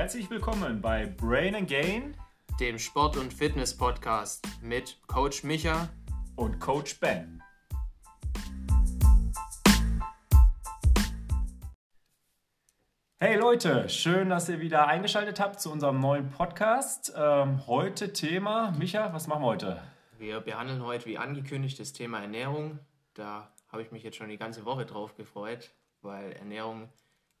herzlich willkommen bei Brain and Gain, dem Sport- und Fitness-Podcast mit Coach Micha und Coach Ben. Hey Leute, schön, dass ihr wieder eingeschaltet habt zu unserem neuen Podcast. Ähm, heute Thema, Micha, was machen wir heute? Wir behandeln heute, wie angekündigt, das Thema Ernährung. Da habe ich mich jetzt schon die ganze Woche drauf gefreut, weil Ernährung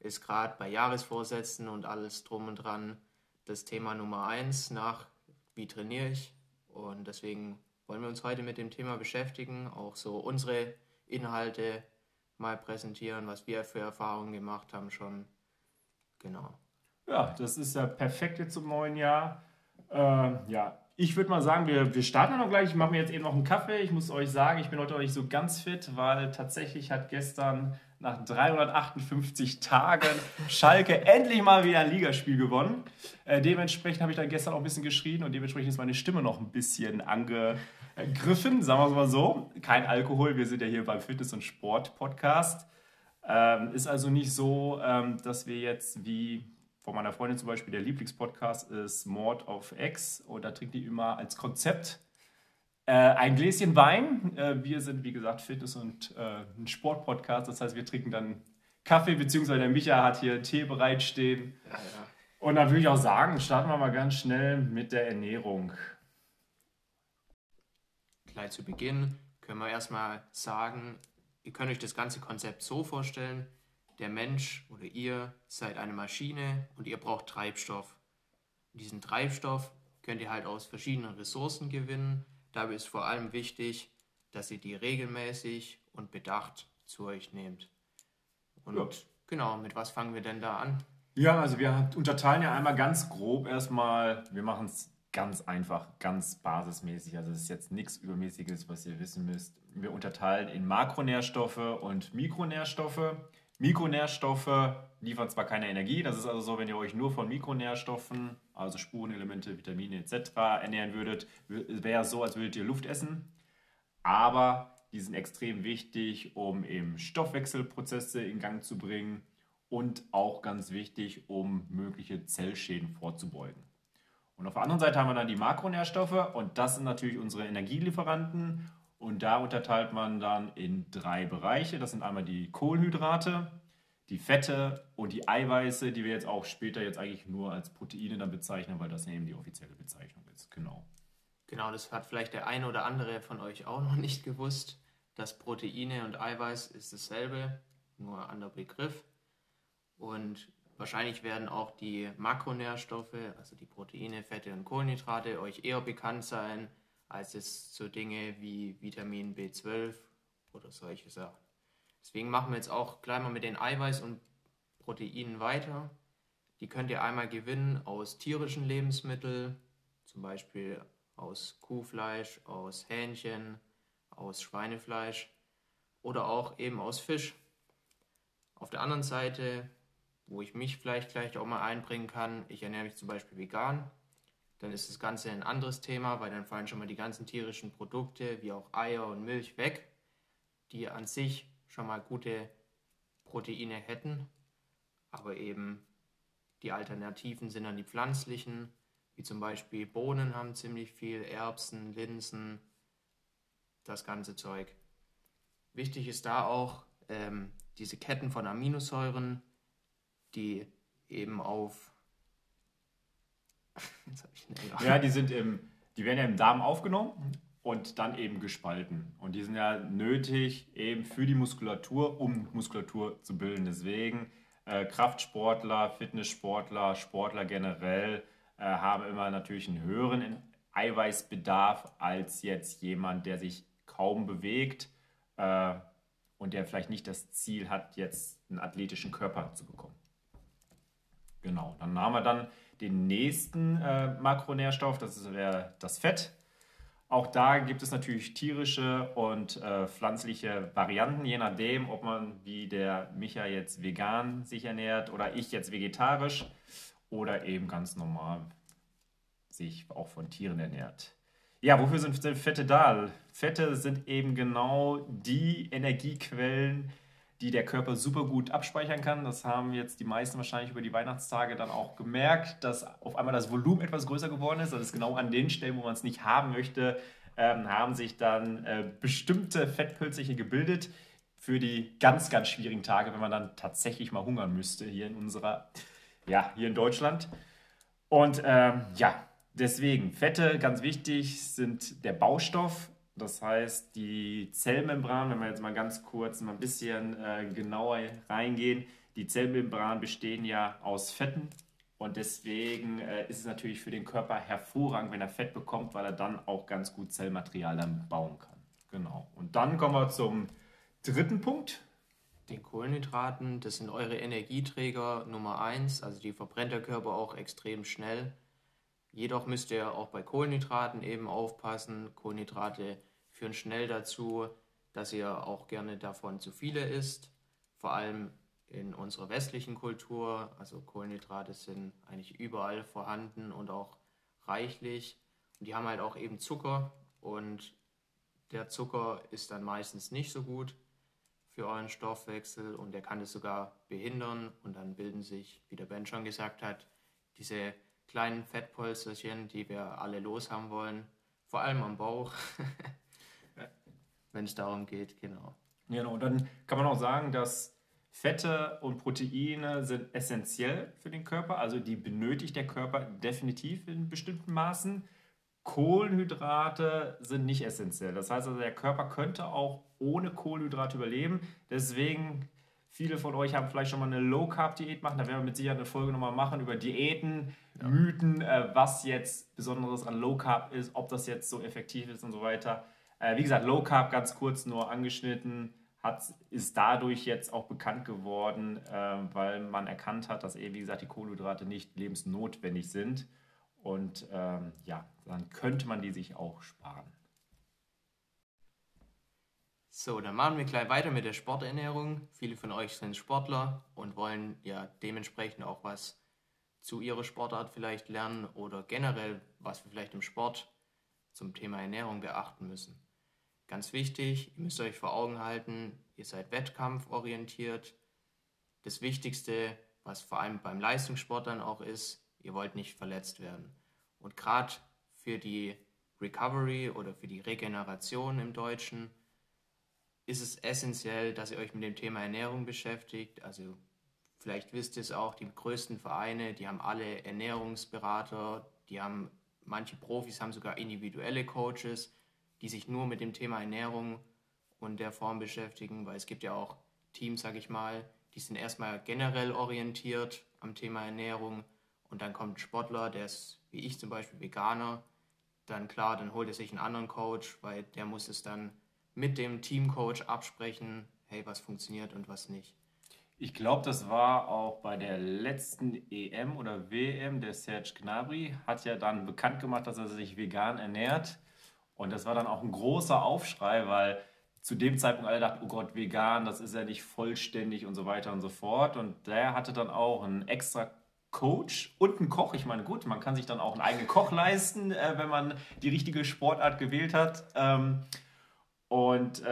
ist gerade bei Jahresvorsätzen und alles drum und dran das Thema Nummer eins nach wie trainiere ich. Und deswegen wollen wir uns heute mit dem Thema beschäftigen, auch so unsere Inhalte mal präsentieren, was wir für Erfahrungen gemacht haben schon. Genau. Ja, das ist ja perfekt jetzt zum neuen Jahr. Äh, ja, ich würde mal sagen, wir, wir starten noch gleich. Ich mache mir jetzt eben noch einen Kaffee. Ich muss euch sagen, ich bin heute noch nicht so ganz fit, weil tatsächlich hat gestern nach 358 Tagen Schalke endlich mal wieder ein Ligaspiel gewonnen. Äh, dementsprechend habe ich dann gestern auch ein bisschen geschrien und dementsprechend ist meine Stimme noch ein bisschen angegriffen, sagen wir es mal so. Kein Alkohol, wir sind ja hier beim Fitness- und Sport-Podcast. Ähm, ist also nicht so, ähm, dass wir jetzt wie von meiner Freundin zum Beispiel, der Lieblingspodcast ist Mord of X und da trinkt die immer als Konzept äh, ein Gläschen Wein. Äh, wir sind, wie gesagt, Fitness- und äh, ein Sportpodcast. Das heißt, wir trinken dann Kaffee, beziehungsweise der Micha hat hier Tee bereitstehen. Ja, ja. Und dann würde ich auch sagen, starten wir mal ganz schnell mit der Ernährung. Gleich zu Beginn können wir erstmal sagen, ihr könnt euch das ganze Konzept so vorstellen, der Mensch oder ihr seid eine Maschine und ihr braucht Treibstoff. Und diesen Treibstoff könnt ihr halt aus verschiedenen Ressourcen gewinnen. Dabei ist vor allem wichtig, dass ihr die regelmäßig und bedacht zu euch nehmt. Und ja. genau, mit was fangen wir denn da an? Ja, also wir unterteilen ja einmal ganz grob erstmal, wir machen es ganz einfach, ganz basismäßig. Also es ist jetzt nichts Übermäßiges, was ihr wissen müsst. Wir unterteilen in Makronährstoffe und Mikronährstoffe. Mikronährstoffe liefern zwar keine Energie, das ist also so, wenn ihr euch nur von Mikronährstoffen, also Spurenelemente, Vitamine etc. ernähren würdet, wäre es so, als würdet ihr Luft essen. Aber die sind extrem wichtig, um eben Stoffwechselprozesse in Gang zu bringen und auch ganz wichtig, um mögliche Zellschäden vorzubeugen. Und auf der anderen Seite haben wir dann die Makronährstoffe und das sind natürlich unsere Energielieferanten und da unterteilt man dann in drei Bereiche. Das sind einmal die Kohlenhydrate, die Fette und die Eiweiße, die wir jetzt auch später jetzt eigentlich nur als Proteine dann bezeichnen, weil das eben die offizielle Bezeichnung ist. Genau. Genau, das hat vielleicht der eine oder andere von euch auch noch nicht gewusst. dass Proteine und Eiweiß ist dasselbe, nur ein anderer Begriff. Und wahrscheinlich werden auch die Makronährstoffe, also die Proteine, Fette und Kohlenhydrate, euch eher bekannt sein als es so Dinge wie Vitamin B12 oder solche Sachen. Deswegen machen wir jetzt auch gleich mal mit den Eiweiß- und Proteinen weiter. Die könnt ihr einmal gewinnen aus tierischen Lebensmitteln, zum Beispiel aus Kuhfleisch, aus Hähnchen, aus Schweinefleisch oder auch eben aus Fisch. Auf der anderen Seite, wo ich mich vielleicht gleich auch mal einbringen kann, ich ernähre mich zum Beispiel vegan dann ist das Ganze ein anderes Thema, weil dann fallen schon mal die ganzen tierischen Produkte wie auch Eier und Milch weg, die an sich schon mal gute Proteine hätten, aber eben die Alternativen sind dann die pflanzlichen, wie zum Beispiel Bohnen haben ziemlich viel, Erbsen, Linsen, das ganze Zeug. Wichtig ist da auch ähm, diese Ketten von Aminosäuren, die eben auf ja, die sind im, die werden ja im Darm aufgenommen und dann eben gespalten. Und die sind ja nötig eben für die Muskulatur, um Muskulatur zu bilden. Deswegen äh, Kraftsportler, Fitnesssportler, Sportler generell äh, haben immer natürlich einen höheren Eiweißbedarf als jetzt jemand, der sich kaum bewegt äh, und der vielleicht nicht das Ziel hat, jetzt einen athletischen Körper zu bekommen. Genau, dann haben wir dann den nächsten äh, Makronährstoff, das wäre das Fett. Auch da gibt es natürlich tierische und äh, pflanzliche Varianten, je nachdem, ob man wie der Micha jetzt vegan sich ernährt oder ich jetzt vegetarisch oder eben ganz normal sich auch von Tieren ernährt. Ja, wofür sind Fette da? Fette sind eben genau die Energiequellen, die der Körper super gut abspeichern kann. Das haben jetzt die meisten wahrscheinlich über die Weihnachtstage dann auch gemerkt, dass auf einmal das Volumen etwas größer geworden ist. Das ist genau an den Stellen, wo man es nicht haben möchte, ähm, haben sich dann äh, bestimmte Fettpölzchen gebildet für die ganz, ganz schwierigen Tage, wenn man dann tatsächlich mal hungern müsste hier in unserer, ja, hier in Deutschland. Und ähm, ja, deswegen, Fette, ganz wichtig, sind der Baustoff das heißt, die Zellmembran, wenn wir jetzt mal ganz kurz mal ein bisschen äh, genauer reingehen, die Zellmembranen bestehen ja aus Fetten und deswegen äh, ist es natürlich für den Körper hervorragend, wenn er Fett bekommt, weil er dann auch ganz gut Zellmaterial dann bauen kann. Genau. Und dann kommen wir zum dritten Punkt. Den Kohlenhydraten, das sind eure Energieträger Nummer eins, also die verbrennt der Körper auch extrem schnell. Jedoch müsst ihr auch bei Kohlenhydraten eben aufpassen. Kohlenhydrate führen schnell dazu, dass ihr auch gerne davon zu viele isst. Vor allem in unserer westlichen Kultur. Also Kohlenhydrate sind eigentlich überall vorhanden und auch reichlich. Und die haben halt auch eben Zucker und der Zucker ist dann meistens nicht so gut für euren Stoffwechsel und der kann es sogar behindern und dann bilden sich, wie der Ben schon gesagt hat, diese kleinen Fettpolsterchen, die wir alle los haben wollen, vor allem am Bauch, wenn es darum geht, genau. Genau, und dann kann man auch sagen, dass Fette und Proteine sind essentiell für den Körper, also die benötigt der Körper definitiv in bestimmten Maßen. Kohlenhydrate sind nicht essentiell. Das heißt also, der Körper könnte auch ohne Kohlenhydrate überleben. Deswegen Viele von euch haben vielleicht schon mal eine Low-Carb-Diät gemacht. Da werden wir mit Sicherheit eine Folge nochmal machen über Diäten, ja. Mythen, äh, was jetzt Besonderes an Low-Carb ist, ob das jetzt so effektiv ist und so weiter. Äh, wie gesagt, Low-Carb ganz kurz nur angeschnitten, hat, ist dadurch jetzt auch bekannt geworden, äh, weil man erkannt hat, dass eben, wie gesagt, die Kohlenhydrate nicht lebensnotwendig sind. Und ähm, ja, dann könnte man die sich auch sparen. So, dann machen wir gleich weiter mit der Sporternährung. Viele von euch sind Sportler und wollen ja dementsprechend auch was zu ihrer Sportart vielleicht lernen oder generell, was wir vielleicht im Sport zum Thema Ernährung beachten müssen. Ganz wichtig, ihr müsst euch vor Augen halten, ihr seid wettkampforientiert. Das Wichtigste, was vor allem beim Leistungssport dann auch ist, ihr wollt nicht verletzt werden. Und gerade für die Recovery oder für die Regeneration im Deutschen ist es essentiell, dass ihr euch mit dem Thema Ernährung beschäftigt. Also vielleicht wisst ihr es auch, die größten Vereine, die haben alle Ernährungsberater, die haben manche Profis haben sogar individuelle Coaches, die sich nur mit dem Thema Ernährung und der Form beschäftigen, weil es gibt ja auch Teams, sage ich mal, die sind erstmal generell orientiert am Thema Ernährung und dann kommt ein Sportler, der ist wie ich zum Beispiel Veganer, dann klar, dann holt er sich einen anderen Coach, weil der muss es dann mit dem Teamcoach absprechen, hey, was funktioniert und was nicht. Ich glaube, das war auch bei der letzten EM oder WM. Der Serge Gnabry hat ja dann bekannt gemacht, dass er sich vegan ernährt. Und das war dann auch ein großer Aufschrei, weil zu dem Zeitpunkt alle dachten, oh Gott, vegan, das ist ja nicht vollständig und so weiter und so fort. Und der hatte dann auch einen extra Coach und einen Koch. Ich meine, gut, man kann sich dann auch einen eigenen Koch leisten, äh, wenn man die richtige Sportart gewählt hat. Ähm, und äh,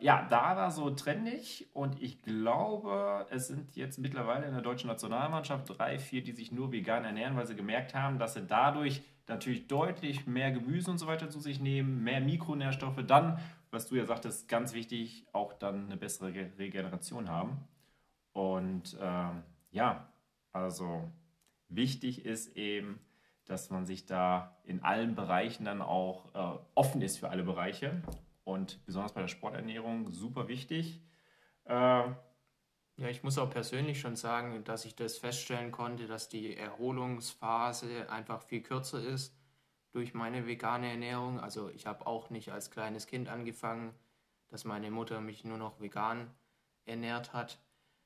ja, da war so trendig und ich glaube, es sind jetzt mittlerweile in der deutschen Nationalmannschaft drei, vier, die sich nur vegan ernähren, weil sie gemerkt haben, dass sie dadurch natürlich deutlich mehr Gemüse und so weiter zu sich nehmen, mehr Mikronährstoffe, dann, was du ja sagtest, ganz wichtig, auch dann eine bessere Regeneration haben. Und äh, ja, also wichtig ist eben, dass man sich da in allen Bereichen dann auch äh, offen ist für alle Bereiche und besonders bei der Sporternährung super wichtig. Äh, ja, ich muss auch persönlich schon sagen, dass ich das feststellen konnte, dass die Erholungsphase einfach viel kürzer ist durch meine vegane Ernährung. Also ich habe auch nicht als kleines Kind angefangen, dass meine Mutter mich nur noch vegan ernährt hat,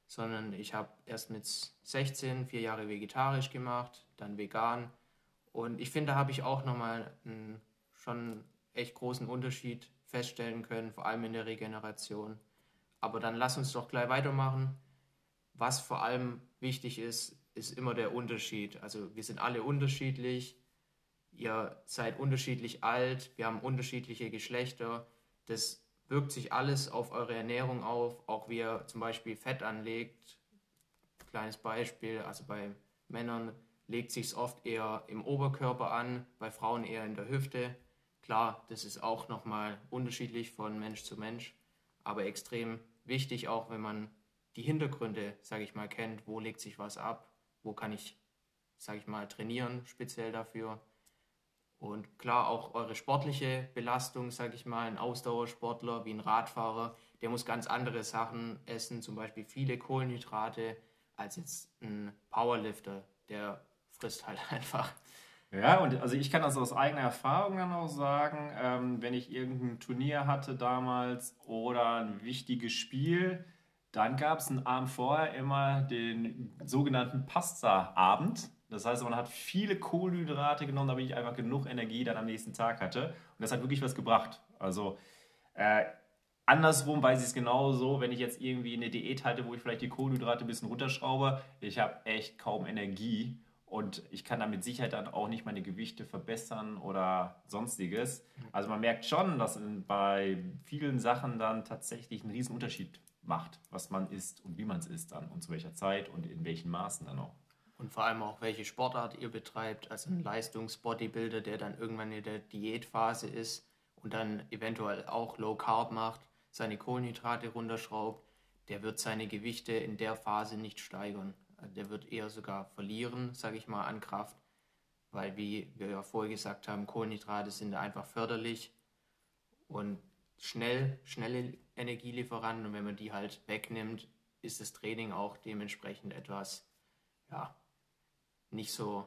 sondern ich habe erst mit 16 vier Jahre vegetarisch gemacht, dann vegan. Und ich finde, da habe ich auch nochmal einen schon echt großen Unterschied feststellen können, vor allem in der Regeneration. Aber dann lass uns doch gleich weitermachen. Was vor allem wichtig ist, ist immer der Unterschied. Also wir sind alle unterschiedlich, ihr seid unterschiedlich alt, wir haben unterschiedliche Geschlechter. Das, wirkt sich alles auf eure Ernährung auf, auch wie ihr zum Beispiel Fett anlegt. Kleines Beispiel, also bei Männern legt sich es oft eher im Oberkörper an, bei Frauen eher in der Hüfte. Klar, das ist auch nochmal unterschiedlich von Mensch zu Mensch, aber extrem wichtig auch, wenn man die Hintergründe, sage ich mal, kennt, wo legt sich was ab, wo kann ich, sage ich mal, trainieren speziell dafür. Und klar, auch eure sportliche Belastung, sage ich mal, ein Ausdauersportler wie ein Radfahrer, der muss ganz andere Sachen essen, zum Beispiel viele Kohlenhydrate, als jetzt ein Powerlifter, der frisst halt einfach. Ja, und also ich kann das aus eigener Erfahrung dann auch sagen, ähm, wenn ich irgendein Turnier hatte damals oder ein wichtiges Spiel, dann gab es einen Abend vorher immer den sogenannten Pasta-Abend. Das heißt, man hat viele Kohlenhydrate genommen, damit ich einfach genug Energie dann am nächsten Tag hatte. Und das hat wirklich was gebracht. Also äh, andersrum weiß ich es genauso, wenn ich jetzt irgendwie eine Diät hatte, wo ich vielleicht die Kohlenhydrate ein bisschen runterschraube, ich habe echt kaum Energie und ich kann da mit Sicherheit dann auch nicht meine Gewichte verbessern oder sonstiges. Also man merkt schon, dass bei vielen Sachen dann tatsächlich einen riesen Unterschied macht, was man isst und wie man es isst dann und zu welcher Zeit und in welchen Maßen dann auch. Und vor allem auch, welche Sportart ihr betreibt. Also ein Leistungsbodybuilder, der dann irgendwann in der Diätphase ist und dann eventuell auch Low Carb macht, seine Kohlenhydrate runterschraubt, der wird seine Gewichte in der Phase nicht steigern der wird eher sogar verlieren, sage ich mal, an Kraft, weil, wie wir ja vorher gesagt haben, Kohlenhydrate sind einfach förderlich und schnell, schnelle Energielieferanten und wenn man die halt wegnimmt, ist das Training auch dementsprechend etwas, ja, nicht so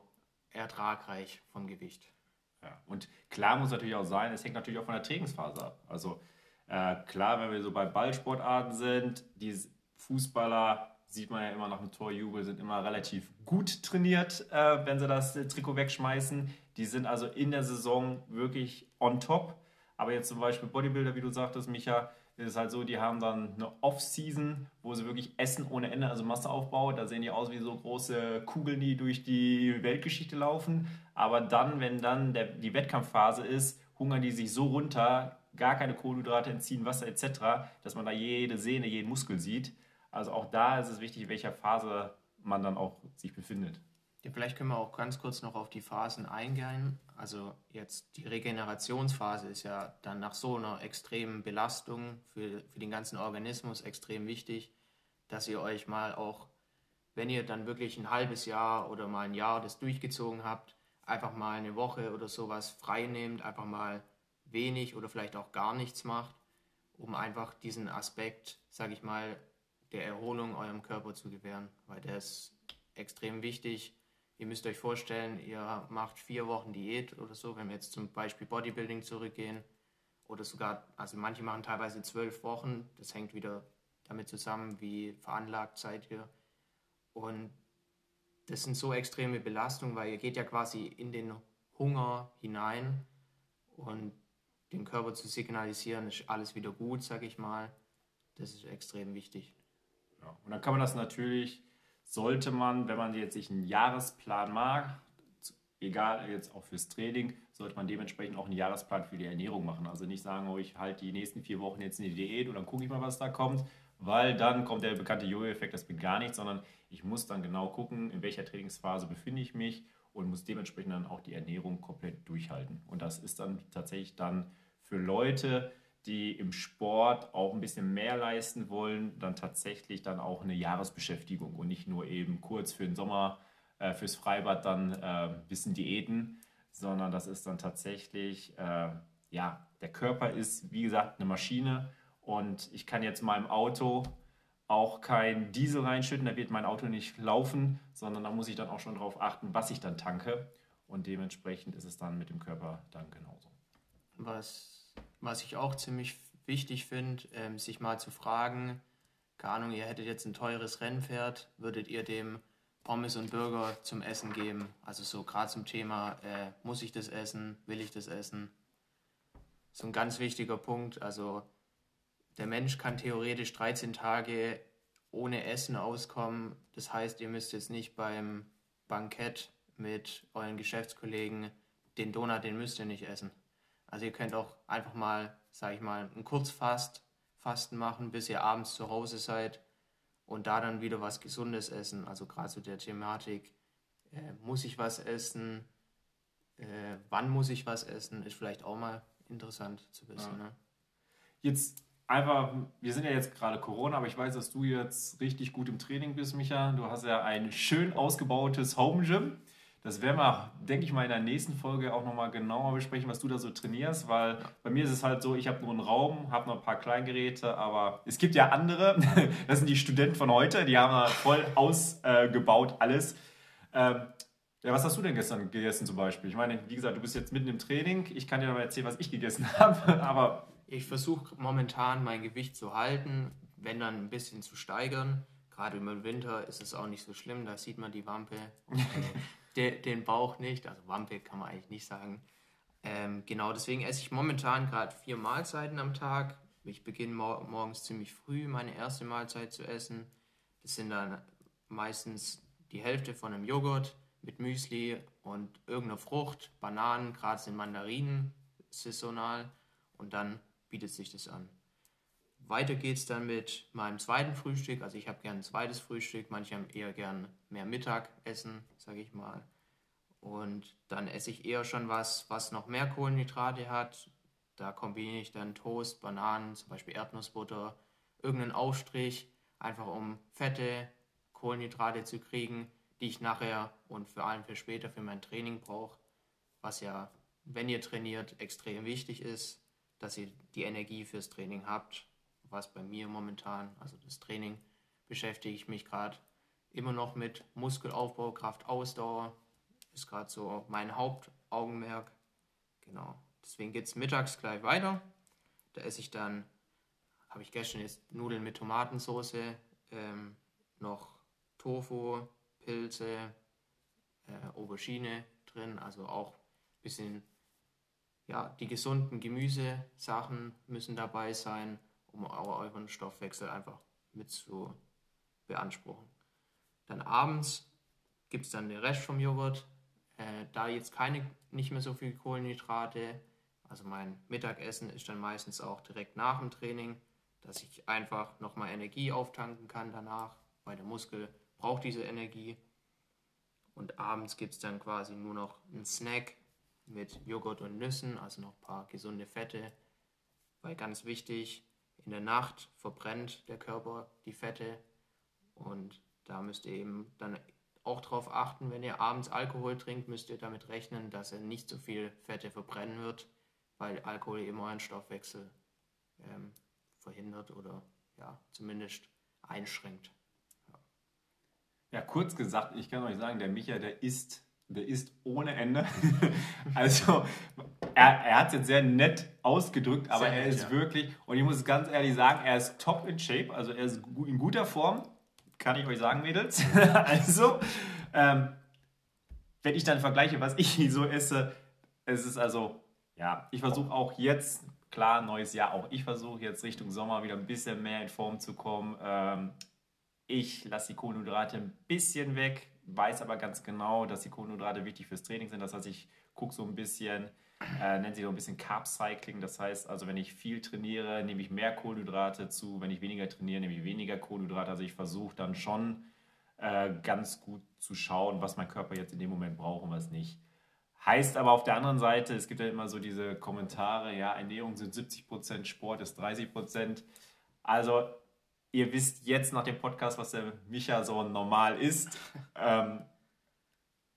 ertragreich vom Gewicht. Ja, und klar muss natürlich auch sein, es hängt natürlich auch von der Trainingsphase ab. Also äh, klar, wenn wir so bei Ballsportarten sind, die Fußballer sieht man ja immer nach dem Torjubel, sind immer relativ gut trainiert, äh, wenn sie das Trikot wegschmeißen. Die sind also in der Saison wirklich on top. Aber jetzt zum Beispiel Bodybuilder, wie du sagtest, Micha, ist es halt so, die haben dann eine Off-Season, wo sie wirklich essen ohne Ende, also Masseaufbau. Da sehen die aus wie so große Kugeln, die durch die Weltgeschichte laufen. Aber dann, wenn dann der, die Wettkampfphase ist, hungern die sich so runter, gar keine Kohlenhydrate entziehen, Wasser etc., dass man da jede Sehne, jeden Muskel sieht. Also auch da ist es wichtig, in welcher Phase man dann auch sich befindet. Ja, vielleicht können wir auch ganz kurz noch auf die Phasen eingehen. Also jetzt die Regenerationsphase ist ja dann nach so einer extremen Belastung für, für den ganzen Organismus extrem wichtig, dass ihr euch mal auch, wenn ihr dann wirklich ein halbes Jahr oder mal ein Jahr das durchgezogen habt, einfach mal eine Woche oder sowas frei nehmt, einfach mal wenig oder vielleicht auch gar nichts macht, um einfach diesen Aspekt, sage ich mal, der Erholung eurem Körper zu gewähren, weil der ist extrem wichtig. Ihr müsst euch vorstellen, ihr macht vier Wochen Diät oder so, wenn wir jetzt zum Beispiel Bodybuilding zurückgehen, oder sogar, also manche machen teilweise zwölf Wochen, das hängt wieder damit zusammen, wie veranlagt seid ihr. Und das sind so extreme Belastungen, weil ihr geht ja quasi in den Hunger hinein und dem Körper zu signalisieren, ist alles wieder gut, sag ich mal. Das ist extrem wichtig. Ja. Und dann kann man das natürlich, sollte man, wenn man jetzt sich einen Jahresplan mag, egal jetzt auch fürs Training, sollte man dementsprechend auch einen Jahresplan für die Ernährung machen. Also nicht sagen, oh, ich halte die nächsten vier Wochen jetzt in die Diät und dann gucke ich mal, was da kommt, weil dann kommt der bekannte Jojo-Effekt, das bringt gar nichts, sondern ich muss dann genau gucken, in welcher Trainingsphase befinde ich mich und muss dementsprechend dann auch die Ernährung komplett durchhalten. Und das ist dann tatsächlich dann für Leute, die im Sport auch ein bisschen mehr leisten wollen, dann tatsächlich dann auch eine Jahresbeschäftigung und nicht nur eben kurz für den Sommer, äh, fürs Freibad dann äh, ein bisschen Diäten, sondern das ist dann tatsächlich, äh, ja, der Körper ist, wie gesagt, eine Maschine und ich kann jetzt meinem Auto auch kein Diesel reinschütten, da wird mein Auto nicht laufen, sondern da muss ich dann auch schon darauf achten, was ich dann tanke und dementsprechend ist es dann mit dem Körper dann genauso. Was was ich auch ziemlich wichtig finde, ähm, sich mal zu fragen, keine Ahnung, ihr hättet jetzt ein teures Rennpferd, würdet ihr dem Pommes und Burger zum Essen geben? Also so gerade zum Thema, äh, muss ich das essen, will ich das essen? So ein ganz wichtiger Punkt. Also der Mensch kann theoretisch 13 Tage ohne Essen auskommen. Das heißt, ihr müsst jetzt nicht beim Bankett mit euren Geschäftskollegen den Donut, den müsst ihr nicht essen. Also ihr könnt auch einfach mal, sage ich mal, ein Kurzfast Fasten machen, bis ihr abends zu Hause seid und da dann wieder was Gesundes essen. Also gerade zu der Thematik, äh, muss ich was essen, äh, wann muss ich was essen, ist vielleicht auch mal interessant zu wissen. Ja. Ne? Jetzt einfach, wir sind ja jetzt gerade Corona, aber ich weiß, dass du jetzt richtig gut im Training bist, Micha. Du hast ja ein schön ausgebautes Home Gym. Das werden wir, denke ich mal, in der nächsten Folge auch nochmal genauer besprechen, was du da so trainierst, weil bei mir ist es halt so, ich habe nur einen Raum, habe noch ein paar Kleingeräte, aber es gibt ja andere, das sind die Studenten von heute, die haben voll ausgebaut alles. Ähm, ja, was hast du denn gestern gegessen zum Beispiel? Ich meine, wie gesagt, du bist jetzt mitten im Training, ich kann dir aber erzählen, was ich gegessen habe, aber... Ich versuche momentan mein Gewicht zu halten, wenn dann ein bisschen zu steigern. Gerade im Winter ist es auch nicht so schlimm, da sieht man die Wampe. de, den Bauch nicht. Also Wampe kann man eigentlich nicht sagen. Ähm, genau, deswegen esse ich momentan gerade vier Mahlzeiten am Tag. Ich beginne mor morgens ziemlich früh meine erste Mahlzeit zu essen. Das sind dann meistens die Hälfte von einem Joghurt mit Müsli und irgendeiner Frucht, Bananen, gerade sind Mandarinen saisonal und dann bietet sich das an. Weiter geht es dann mit meinem zweiten Frühstück. Also ich habe gern ein zweites Frühstück, manche haben eher gern mehr Mittagessen, sage ich mal. Und dann esse ich eher schon was, was noch mehr Kohlenhydrate hat. Da kombiniere ich dann Toast, Bananen, zum Beispiel Erdnussbutter, irgendeinen Aufstrich, einfach um fette Kohlenhydrate zu kriegen, die ich nachher und vor allem für später für mein Training brauche, was ja, wenn ihr trainiert, extrem wichtig ist, dass ihr die Energie fürs Training habt was bei mir momentan, also das Training, beschäftige ich mich gerade immer noch mit Muskelaufbau, Kraft, Ausdauer. Ist gerade so mein Hauptaugenmerk. Genau. Deswegen geht es mittags gleich weiter. Da esse ich dann, habe ich gestern jetzt Nudeln mit Tomatensauce, ähm, noch Tofu, Pilze, äh, Aubergine drin, also auch ein bisschen, ja, die gesunden Gemüsesachen müssen dabei sein um euren Stoffwechsel einfach mit zu beanspruchen. Dann abends gibt es dann den Rest vom Joghurt. Äh, da jetzt keine, nicht mehr so viel Kohlenhydrate, also mein Mittagessen ist dann meistens auch direkt nach dem Training, dass ich einfach nochmal Energie auftanken kann danach, weil der Muskel braucht diese Energie. Und abends gibt es dann quasi nur noch einen Snack mit Joghurt und Nüssen, also noch ein paar gesunde Fette. Weil ganz wichtig, in der Nacht verbrennt der Körper die Fette und da müsst ihr eben dann auch darauf achten, wenn ihr abends Alkohol trinkt, müsst ihr damit rechnen, dass er nicht so viel Fette verbrennen wird, weil Alkohol eben euren Stoffwechsel ähm, verhindert oder ja, zumindest einschränkt. Ja. ja, kurz gesagt, ich kann euch sagen, der Micha, der isst, der isst ohne Ende. also er, er hat es jetzt sehr nett ausgedrückt, aber sehr er ist ja. wirklich, und ich muss ganz ehrlich sagen, er ist top in Shape, also er ist in guter Form, kann ich euch sagen, Mädels. also, ähm, wenn ich dann vergleiche, was ich so esse, es ist also, ja, ich versuche auch jetzt, klar, neues Jahr, auch ich versuche jetzt Richtung Sommer wieder ein bisschen mehr in Form zu kommen. Ähm, ich lasse die Kohlenhydrate ein bisschen weg, weiß aber ganz genau, dass die Kohlenhydrate wichtig fürs Training sind. Das heißt, ich gucke so ein bisschen, äh, nennt sich so ein bisschen Carb Cycling. Das heißt also, wenn ich viel trainiere, nehme ich mehr Kohlenhydrate zu. Wenn ich weniger trainiere, nehme ich weniger Kohlenhydrate. Also ich versuche dann schon äh, ganz gut zu schauen, was mein Körper jetzt in dem Moment braucht und was nicht. Heißt aber auf der anderen Seite, es gibt ja immer so diese Kommentare, ja, Ernährung sind 70 Prozent, Sport ist 30 Prozent. Also ihr wisst jetzt nach dem Podcast, was der Micha so normal ist. Ähm,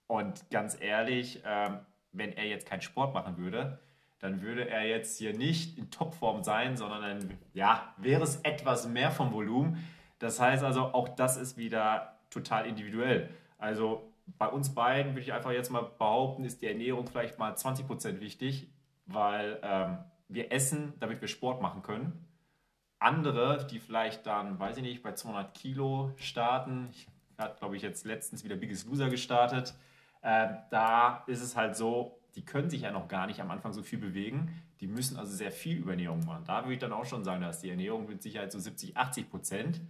und ganz ehrlich, ähm, wenn er jetzt keinen Sport machen würde, dann würde er jetzt hier nicht in Topform sein, sondern dann ja, wäre es etwas mehr vom Volumen. Das heißt also, auch das ist wieder total individuell. Also bei uns beiden würde ich einfach jetzt mal behaupten, ist die Ernährung vielleicht mal 20% wichtig, weil ähm, wir essen, damit wir Sport machen können. Andere, die vielleicht dann, weiß ich nicht, bei 200 Kilo starten, ich habe, glaube ich, jetzt letztens wieder Biggest Loser gestartet, äh, da ist es halt so, die können sich ja noch gar nicht am Anfang so viel bewegen. Die müssen also sehr viel über Ernährung machen. Da würde ich dann auch schon sagen, dass die Ernährung mit Sicherheit so 70, 80 Prozent.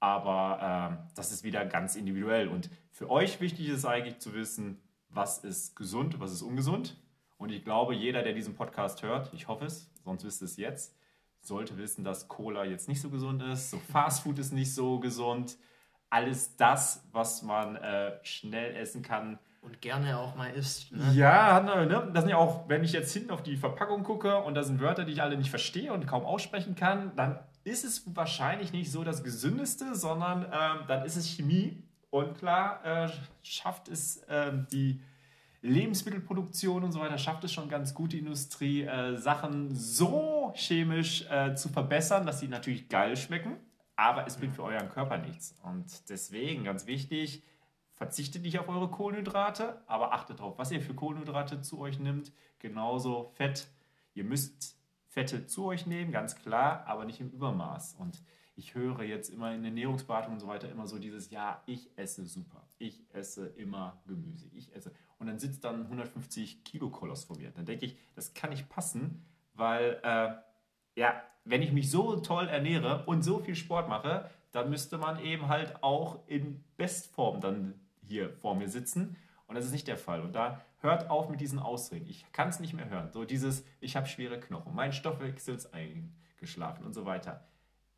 Aber äh, das ist wieder ganz individuell. Und für euch wichtig ist eigentlich zu wissen, was ist gesund, was ist ungesund. Und ich glaube, jeder, der diesen Podcast hört, ich hoffe es, sonst wisst ihr es jetzt, sollte wissen, dass Cola jetzt nicht so gesund ist, so Fast Food ist nicht so gesund. Alles das, was man äh, schnell essen kann. Und gerne auch mal isst. Ne? Ja, ne? das sind ja auch, wenn ich jetzt hinten auf die Verpackung gucke und da sind Wörter, die ich alle nicht verstehe und kaum aussprechen kann, dann ist es wahrscheinlich nicht so das Gesündeste, sondern äh, dann ist es Chemie. Und klar, äh, schafft es äh, die Lebensmittelproduktion und so weiter, schafft es schon ganz gut, die Industrie, äh, Sachen so chemisch äh, zu verbessern, dass sie natürlich geil schmecken, aber es bringt für euren Körper nichts. Und deswegen, ganz wichtig, verzichtet nicht auf eure Kohlenhydrate, aber achtet darauf, was ihr für Kohlenhydrate zu euch nimmt. Genauso Fett. Ihr müsst Fette zu euch nehmen, ganz klar, aber nicht im Übermaß. Und ich höre jetzt immer in Ernährungsberatung und so weiter immer so dieses, ja, ich esse super, ich esse immer Gemüse, ich esse. Und dann sitzt dann 150 Kilo Koloss vor mir. Dann denke ich, das kann nicht passen, weil, äh, ja, wenn ich mich so toll ernähre und so viel Sport mache, dann müsste man eben halt auch in Bestform dann hier vor mir sitzen. Und das ist nicht der Fall. Und da hört auf mit diesen Ausreden. Ich kann es nicht mehr hören. So dieses, ich habe schwere Knochen, mein Stoffwechsel ist eingeschlafen und so weiter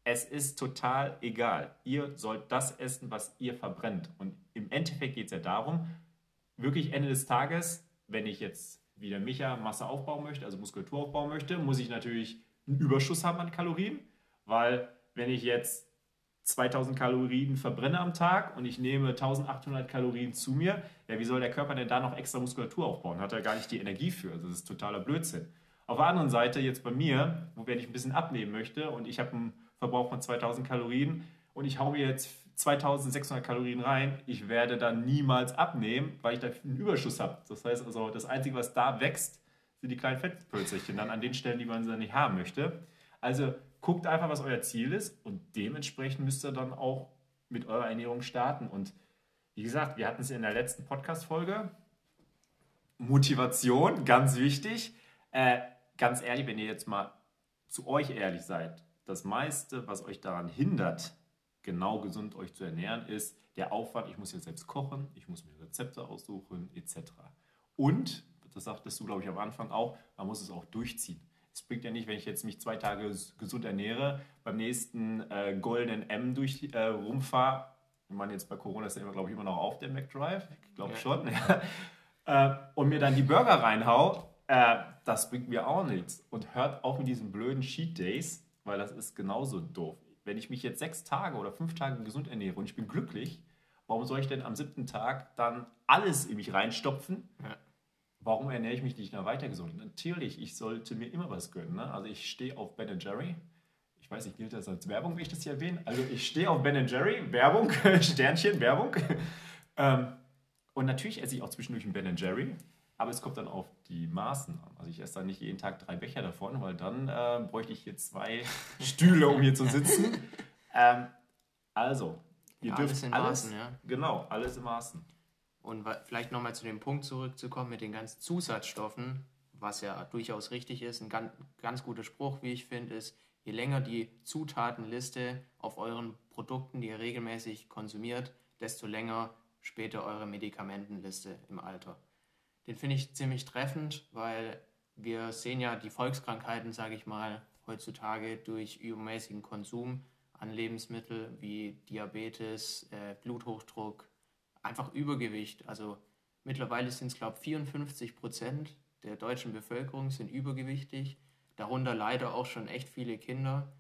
es ist total egal. Ihr sollt das essen, was ihr verbrennt. Und im Endeffekt geht es ja darum, wirklich Ende des Tages, wenn ich jetzt wie der Micha Masse aufbauen möchte, also Muskulatur aufbauen möchte, muss ich natürlich einen Überschuss haben an Kalorien, weil wenn ich jetzt 2000 Kalorien verbrenne am Tag und ich nehme 1800 Kalorien zu mir, ja, wie soll der Körper denn da noch extra Muskulatur aufbauen? Hat er gar nicht die Energie für. Also das ist totaler Blödsinn. Auf der anderen Seite jetzt bei mir, wo wenn ich ein bisschen abnehmen möchte und ich habe einen Verbrauch von 2000 Kalorien und ich haue mir jetzt 2600 Kalorien rein, ich werde dann niemals abnehmen, weil ich da einen Überschuss habe. Das heißt also, das Einzige, was da wächst, sind die kleinen Fettpölzerchen dann an den Stellen, die man dann nicht haben möchte. Also guckt einfach, was euer Ziel ist und dementsprechend müsst ihr dann auch mit eurer Ernährung starten. Und wie gesagt, wir hatten es in der letzten Podcast-Folge. Motivation, ganz wichtig. Äh, ganz ehrlich, wenn ihr jetzt mal zu euch ehrlich seid, das meiste, was euch daran hindert, genau gesund euch zu ernähren, ist der Aufwand, ich muss ja selbst kochen, ich muss mir Rezepte aussuchen, etc. Und, das sagtest du, glaube ich, am Anfang auch, man muss es auch durchziehen. Es bringt ja nicht, wenn ich jetzt mich zwei Tage gesund ernähre, beim nächsten äh, goldenen M durch äh, rumfahre. Ich meine, jetzt bei Corona ist ja immer, glaube ich, immer noch auf der McDrive. Ich glaube ja. schon. Äh, und mir dann die Burger reinhau, äh, das bringt mir auch nichts. Und hört auf mit diesen blöden Cheat Days weil das ist genauso doof. Wenn ich mich jetzt sechs Tage oder fünf Tage gesund ernähre und ich bin glücklich, warum soll ich denn am siebten Tag dann alles in mich reinstopfen? Ja. Warum ernähre ich mich nicht noch weiter gesund? Natürlich, ich sollte mir immer was gönnen. Ne? Also ich stehe auf Ben Jerry. Ich weiß nicht, gilt das als Werbung, wie ich das hier erwähne? Also ich stehe auf Ben Jerry, Werbung, Sternchen, Werbung. ähm, und natürlich esse ich auch zwischendurch ein Ben Jerry. Aber es kommt dann auf die Maßen an. Also ich esse dann nicht jeden Tag drei Becher davon, weil dann äh, bräuchte ich hier zwei Stühle, um hier zu sitzen. Ähm, also, ihr ja, dürft alles in alles, Maßen, ja. Genau, alles in Maßen. Und vielleicht nochmal zu dem Punkt zurückzukommen mit den ganzen Zusatzstoffen, was ja durchaus richtig ist. Ein ganz, ganz guter Spruch, wie ich finde, ist, je länger die Zutatenliste auf euren Produkten, die ihr regelmäßig konsumiert, desto länger später eure Medikamentenliste im Alter. Den finde ich ziemlich treffend, weil wir sehen ja die Volkskrankheiten, sage ich mal, heutzutage durch übermäßigen Konsum an Lebensmitteln wie Diabetes, äh, Bluthochdruck, einfach Übergewicht. Also mittlerweile sind es, glaube ich, 54 Prozent der deutschen Bevölkerung sind übergewichtig. Darunter leider auch schon echt viele Kinder,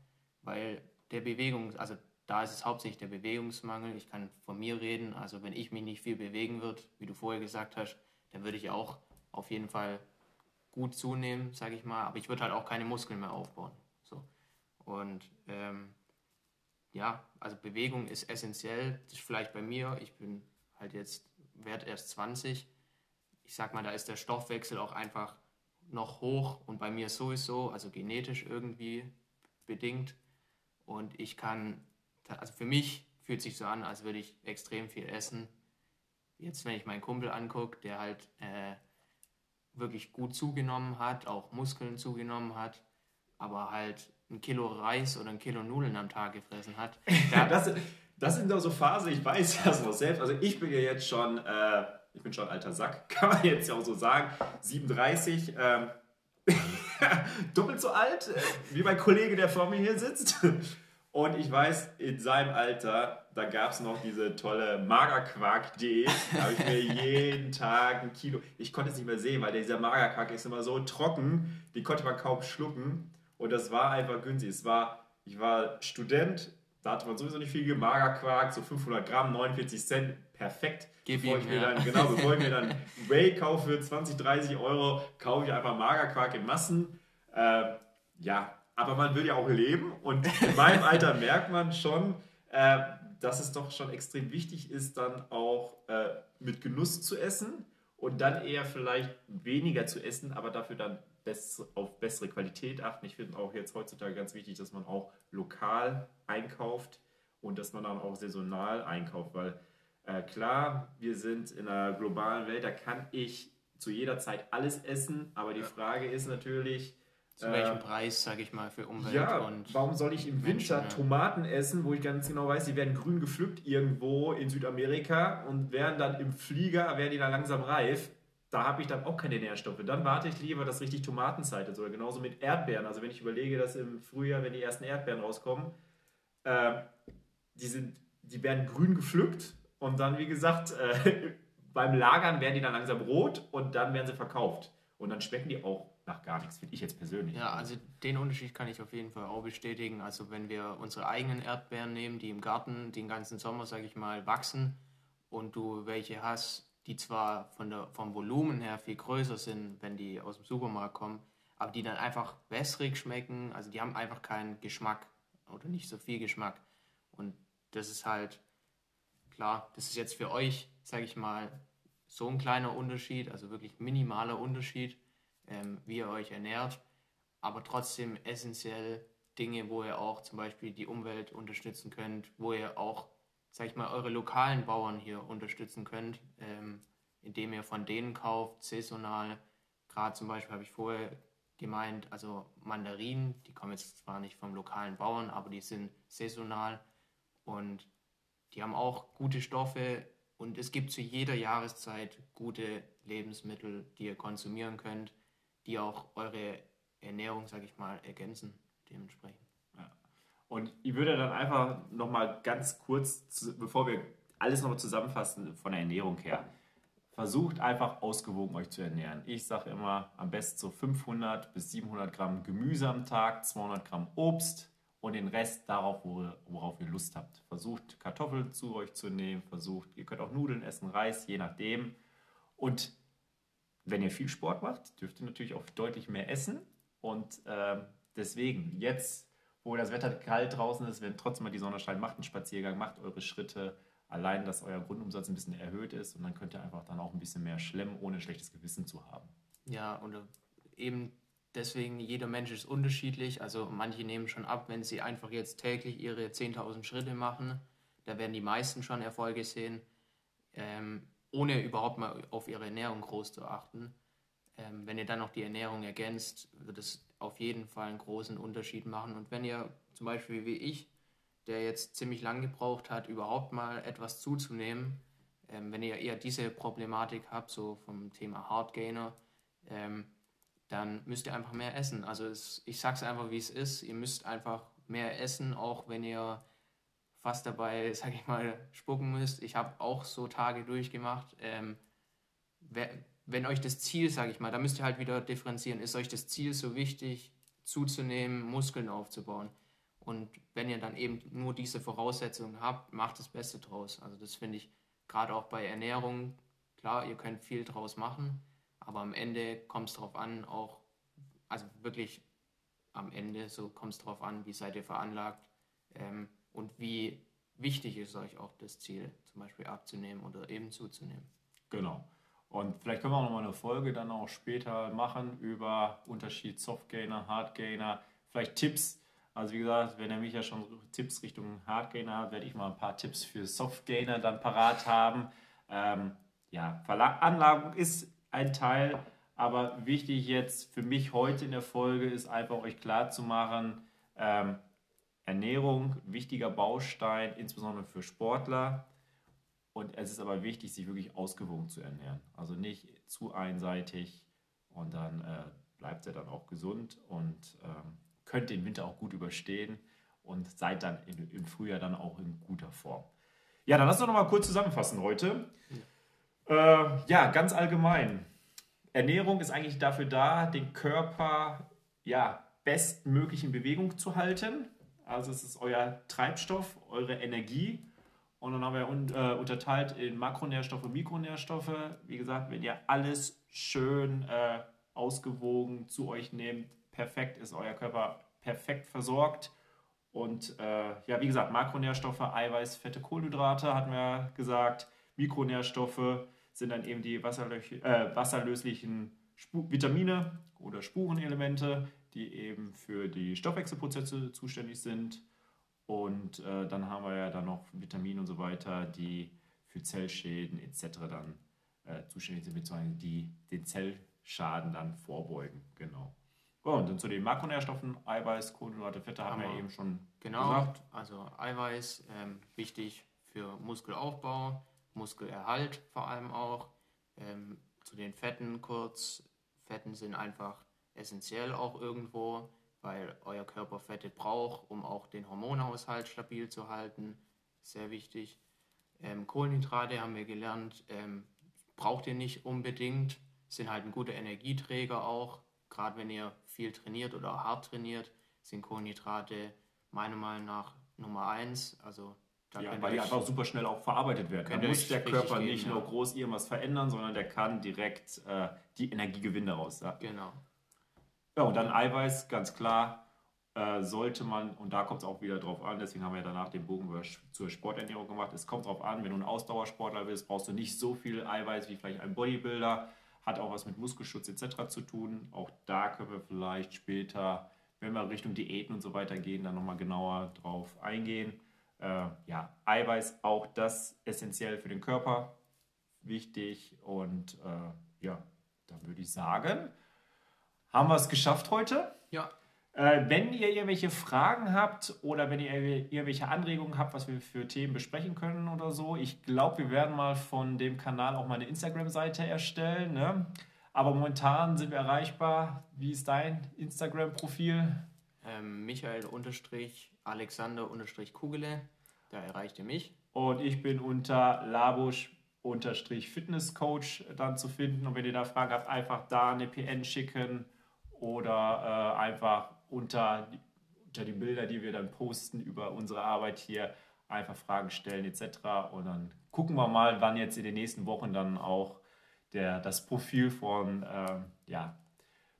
weil der Bewegung, also da ist es hauptsächlich der Bewegungsmangel. Ich kann von mir reden. Also wenn ich mich nicht viel bewegen würde, wie du vorher gesagt hast, dann würde ich auch auf jeden Fall gut zunehmen, sage ich mal, aber ich würde halt auch keine Muskeln mehr aufbauen. So. Und ähm, ja, also Bewegung ist essentiell. Das ist vielleicht bei mir, ich bin halt jetzt wert erst 20. Ich sag mal, da ist der Stoffwechsel auch einfach noch hoch und bei mir sowieso, also genetisch irgendwie bedingt. Und ich kann, also für mich fühlt sich so an, als würde ich extrem viel essen jetzt, wenn ich meinen Kumpel angucke, der halt äh, wirklich gut zugenommen hat, auch Muskeln zugenommen hat, aber halt ein Kilo Reis oder ein Kilo Nudeln am Tag gefressen hat. das, das sind doch so Phasen, ich weiß das noch selbst. Also ich bin ja jetzt schon äh, ich bin schon ein alter Sack, kann man jetzt ja auch so sagen, 37, ähm, doppelt so alt, äh, wie mein Kollege, der vor mir hier sitzt. Und ich weiß, in seinem Alter, da gab es noch diese tolle Magerquark.de. Da habe ich mir jeden Tag ein Kilo. Ich konnte es nicht mehr sehen, weil dieser Magerquark ist immer so trocken, die konnte man kaum schlucken. Und das war einfach günstig. Es war, ich war Student, da hatte man sowieso nicht viel Magerquark, so 500 Gramm, 49 Cent, perfekt. Gib bevor ihm, ich mir ja. dann, genau, bevor ich mir dann Whey kaufe für 20, 30 Euro, kaufe ich einfach Magerquark in Massen. Ähm, ja, aber man will ja auch leben und in meinem Alter merkt man schon, äh, dass es doch schon extrem wichtig ist, dann auch äh, mit Genuss zu essen und dann eher vielleicht weniger zu essen, aber dafür dann bess auf bessere Qualität achten. Ich finde auch jetzt heutzutage ganz wichtig, dass man auch lokal einkauft und dass man dann auch saisonal einkauft, weil äh, klar, wir sind in einer globalen Welt, da kann ich zu jeder Zeit alles essen, aber die Frage ist natürlich, Zu welchem Preis, sage ich mal, für Umwelt ja, und warum soll ich im Menschen, Winter ja. Tomaten essen, wo ich ganz genau weiß, die werden grün gepflückt irgendwo in Südamerika und werden dann im Flieger, werden die dann langsam reif. Da habe ich dann auch keine Nährstoffe. Dann warte ich lieber, dass richtig Topatenzeit ist. Oder genauso mit Erdbeeren. Also wenn ich überlege, dass im Frühjahr, wenn die ersten Erdbeeren rauskommen, äh, die, sind, die werden grün gepflückt und dann, wie gesagt, äh, beim Lagern werden die dann langsam rot und dann werden sie verkauft. Und dann schmecken die auch nach gar nichts, finde ich jetzt persönlich. Ja, also den Unterschied kann ich auf jeden Fall auch bestätigen. Also wenn wir unsere eigenen Erdbeeren nehmen, die im Garten den ganzen Sommer, sage ich mal, wachsen und du welche hast, die zwar von der, vom Volumen her viel größer sind, wenn die aus dem Supermarkt kommen, aber die dann einfach wässrig schmecken, also die haben einfach keinen Geschmack oder nicht so viel Geschmack. Und das ist halt, klar, das ist jetzt für euch, sage ich mal, so ein kleiner Unterschied, also wirklich minimaler Unterschied, ähm, wie ihr euch ernährt, aber trotzdem essentiell Dinge, wo ihr auch zum Beispiel die Umwelt unterstützen könnt, wo ihr auch, sag ich mal, eure lokalen Bauern hier unterstützen könnt, ähm, indem ihr von denen kauft, saisonal. Gerade zum Beispiel habe ich vorher gemeint, also Mandarinen, die kommen jetzt zwar nicht vom lokalen Bauern, aber die sind saisonal und die haben auch gute Stoffe und es gibt zu jeder Jahreszeit gute Lebensmittel, die ihr konsumieren könnt, die auch eure Ernährung, sage ich mal, ergänzen dementsprechend. Und ich würde dann einfach nochmal ganz kurz, bevor wir alles nochmal zusammenfassen von der Ernährung her, versucht einfach ausgewogen euch zu ernähren. Ich sage immer, am besten so 500 bis 700 Gramm Gemüse am Tag, 200 Gramm Obst und den Rest darauf, wo- worauf ihr Lust habt. Versucht Kartoffeln zu euch zu nehmen, versucht, ihr könnt auch Nudeln essen, Reis, je nachdem. Und wenn ihr viel Sport macht, dürft ihr natürlich auch deutlich mehr essen. Und ähm, deswegen, jetzt, wo das Wetter kalt draußen ist, wenn trotzdem mal die Sonne scheint, macht einen Spaziergang, macht eure Schritte. Allein, dass euer Grundumsatz ein bisschen erhöht ist und dann könnt ihr einfach dann auch ein bisschen mehr schlemmen, ohne ein schlechtes Gewissen zu haben. Ja, und äh, eben deswegen, jeder Mensch ist unterschiedlich. Also manche nehmen schon ab, wenn sie einfach jetzt täglich ihre 10.000 Schritte machen. Da werden die meisten schon Erfolge sehen, ähm, ohne überhaupt mal auf ihre Ernährung groß zu achten. Ähm, wenn ihr dann noch die Ernährung ergänzt, wird es auf jeden Fall einen großen Unterschied machen. Und wenn ihr zum Beispiel wie ich, der jetzt ziemlich lang gebraucht hat, überhaupt mal etwas zuzunehmen, ähm, wenn ihr eher diese Problematik habt, so vom Thema Hardgainer, ähm, dann müsst ihr einfach mehr essen. Also es, ich sag's einfach, wie es ist. Ihr müsst einfach mehr essen, auch wenn ihr fast dabei, sag ich mal, spucken müsst. Ich habe auch so Tage durchgemacht. Ähm, wenn euch das Ziel, sag ich mal, da müsst ihr halt wieder differenzieren, ist euch das Ziel so wichtig, zuzunehmen, Muskeln aufzubauen. Und wenn ihr dann eben nur diese Voraussetzungen habt, macht das Beste draus. Also das finde ich gerade auch bei Ernährung, klar, ihr könnt viel draus machen, aber am Ende kommt es darauf an, auch, also wirklich am Ende, so kommt es darauf an, wie seid ihr veranlagt ähm, und wie wichtig ist euch auch das Ziel, zum Beispiel abzunehmen oder eben zuzunehmen. Genau. Und vielleicht können wir auch nochmal eine Folge dann auch später machen über Unterschied Softgainer, Hardgainer, vielleicht Tipps. Also wie gesagt, wenn er mich ja schon Tipps Richtung Hardgainer hat, werde ich mal ein paar Tipps für Softgainer dann parat haben. Ähm, ja, Veranlagung ist ein Teil, aber wichtig jetzt für mich heute in der Folge ist einfach euch klar zu machen, ähm, Ernährung, wichtiger Baustein, insbesondere für Sportler. Und es ist aber wichtig, sich wirklich ausgewogen zu ernähren. Also nicht zu einseitig und dann äh, bleibt er dann auch gesund und ähm, könnt den Winter auch gut überstehen und seid dann in, im Frühjahr dann auch in guter Form. Ja, dann lass uns noch mal kurz zusammenfassen heute. Ja. Äh, ja, ganz allgemein. Ernährung ist eigentlich dafür da, den Körper ja, bestmöglich in Bewegung zu halten. Also es ist euer Treibstoff, eure Energie. Und dann haben wir un äh, unterteilt in Makronährstoffe Mikronährstoffe. Wie gesagt, wenn ihr alles schön äh, ausgewogen zu euch nehmt, perfekt ist euer Körper perfekt versorgt. Und äh, ja, wie gesagt, Makronährstoffe, Eiweiß, Fette, Kohlenhydrate hatten wir gesagt. Mikronährstoffe sind dann eben die äh, wasserlöslichen Sp Vitamine oder Spurenelemente, die eben für die Stoffwechselprozesse zuständig sind. Und äh, dann haben wir ja dann noch Vitamine und so weiter, die für Zellschäden etc. dann äh, zuständig sind, beziehungsweise die den Zellschaden dann vorbeugen. Genau. Oh, und dann zu den Makronährstoffen, Eiweiß, Kohlenhydrate, Fette haben wir eben schon genau, gesagt. Also Eiweiß, ähm, wichtig für Muskelaufbau, Muskelerhalt vor allem auch. Ähm, zu den Fetten kurz. Fetten sind einfach essentiell auch irgendwo, weil euer Körper Fette braucht, um auch den Hormonhaushalt stabil zu halten. Sehr wichtig. Ähm, Kohlenhydrate haben wir gelernt, ähm, braucht ihr nicht unbedingt, sind halt ein guter Energieträger auch. Gerade wenn ihr viel trainiert oder hart trainiert, sind Kohlenhydrate meiner Meinung nach Nummer eins. Also ja, weil die einfach super schnell auch verarbeitet werden. Da muss der Körper nicht geben, nur ja. groß irgendwas verändern, sondern der kann direkt äh, die Energie gewinnen daraus. Ja. Genau. Ja, und dann Eiweiß, ganz klar, äh, sollte man, und da kommt es auch wieder drauf an, deswegen haben wir ja danach den Bogen zur Sporternährung gemacht. Es kommt drauf an, wenn du ein Ausdauersportler bist, brauchst du nicht so viel Eiweiß wie vielleicht ein Bodybuilder. Hat auch was mit Muskelschutz etc. zu tun. Auch da können wir vielleicht später, wenn wir Richtung Diäten und so weiter gehen, dann nochmal genauer drauf eingehen. Äh, ja, Eiweiß, auch das essentiell für den Körper, wichtig. Und äh, ja, dann würde ich sagen, haben wir es geschafft heute. Ja. Äh, wenn ihr irgendwelche Fragen habt oder wenn ihr irgendwelche Anregungen habt, was wir für Themen besprechen können oder so, ich glaube, wir werden mal von dem Kanal auch mal eine Instagram-Seite erstellen. Ne? Aber momentan sind wir erreichbar. Wie ist dein Instagram-Profil? Ähm, Michael Alexander Kugele. Da erreicht ihr mich. Und ich bin unter Labusch Fitnesscoach dann zu finden. Und wenn ihr da Fragen habt, einfach da eine PN schicken oder äh, einfach unter die, unter die Bilder, die wir dann posten über unsere Arbeit hier, einfach Fragen stellen etc. Und dann gucken wir mal, wann jetzt in den nächsten Wochen dann auch der, das Profil von ähm, ja,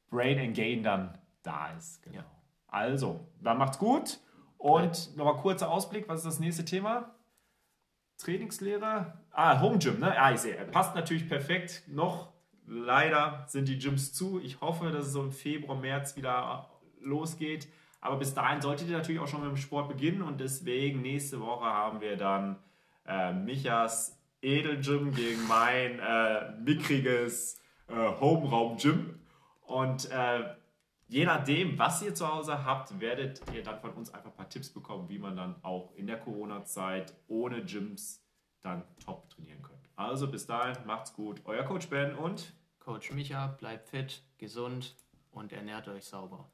Brain and Gain dann da ist. Genau. Ja. Also, dann macht's gut. Und nochmal kurzer Ausblick, was ist das nächste Thema? Trainingslehre? Ah, Home Gym, ne? Ah, ich sehe, passt natürlich perfekt. Noch Leider sind die Gyms zu. Ich hoffe, dass es so im Februar, März wieder losgeht. Aber bis dahin solltet ihr natürlich auch schon mit dem Sport beginnen und deswegen nächste Woche haben wir dann äh, Michas Edelgym gegen mein äh, mickriges äh, Home-Raum-Gym. Und äh, je nachdem, was ihr zu Hause habt, werdet ihr dann von uns einfach ein paar Tipps bekommen, wie man dann auch in der Corona-Zeit ohne Gyms dann top trainieren könnt. Also bis dahin, macht's gut. Euer Coach Ben und Coach Micha, bleibt fit, gesund und ernährt euch sauber.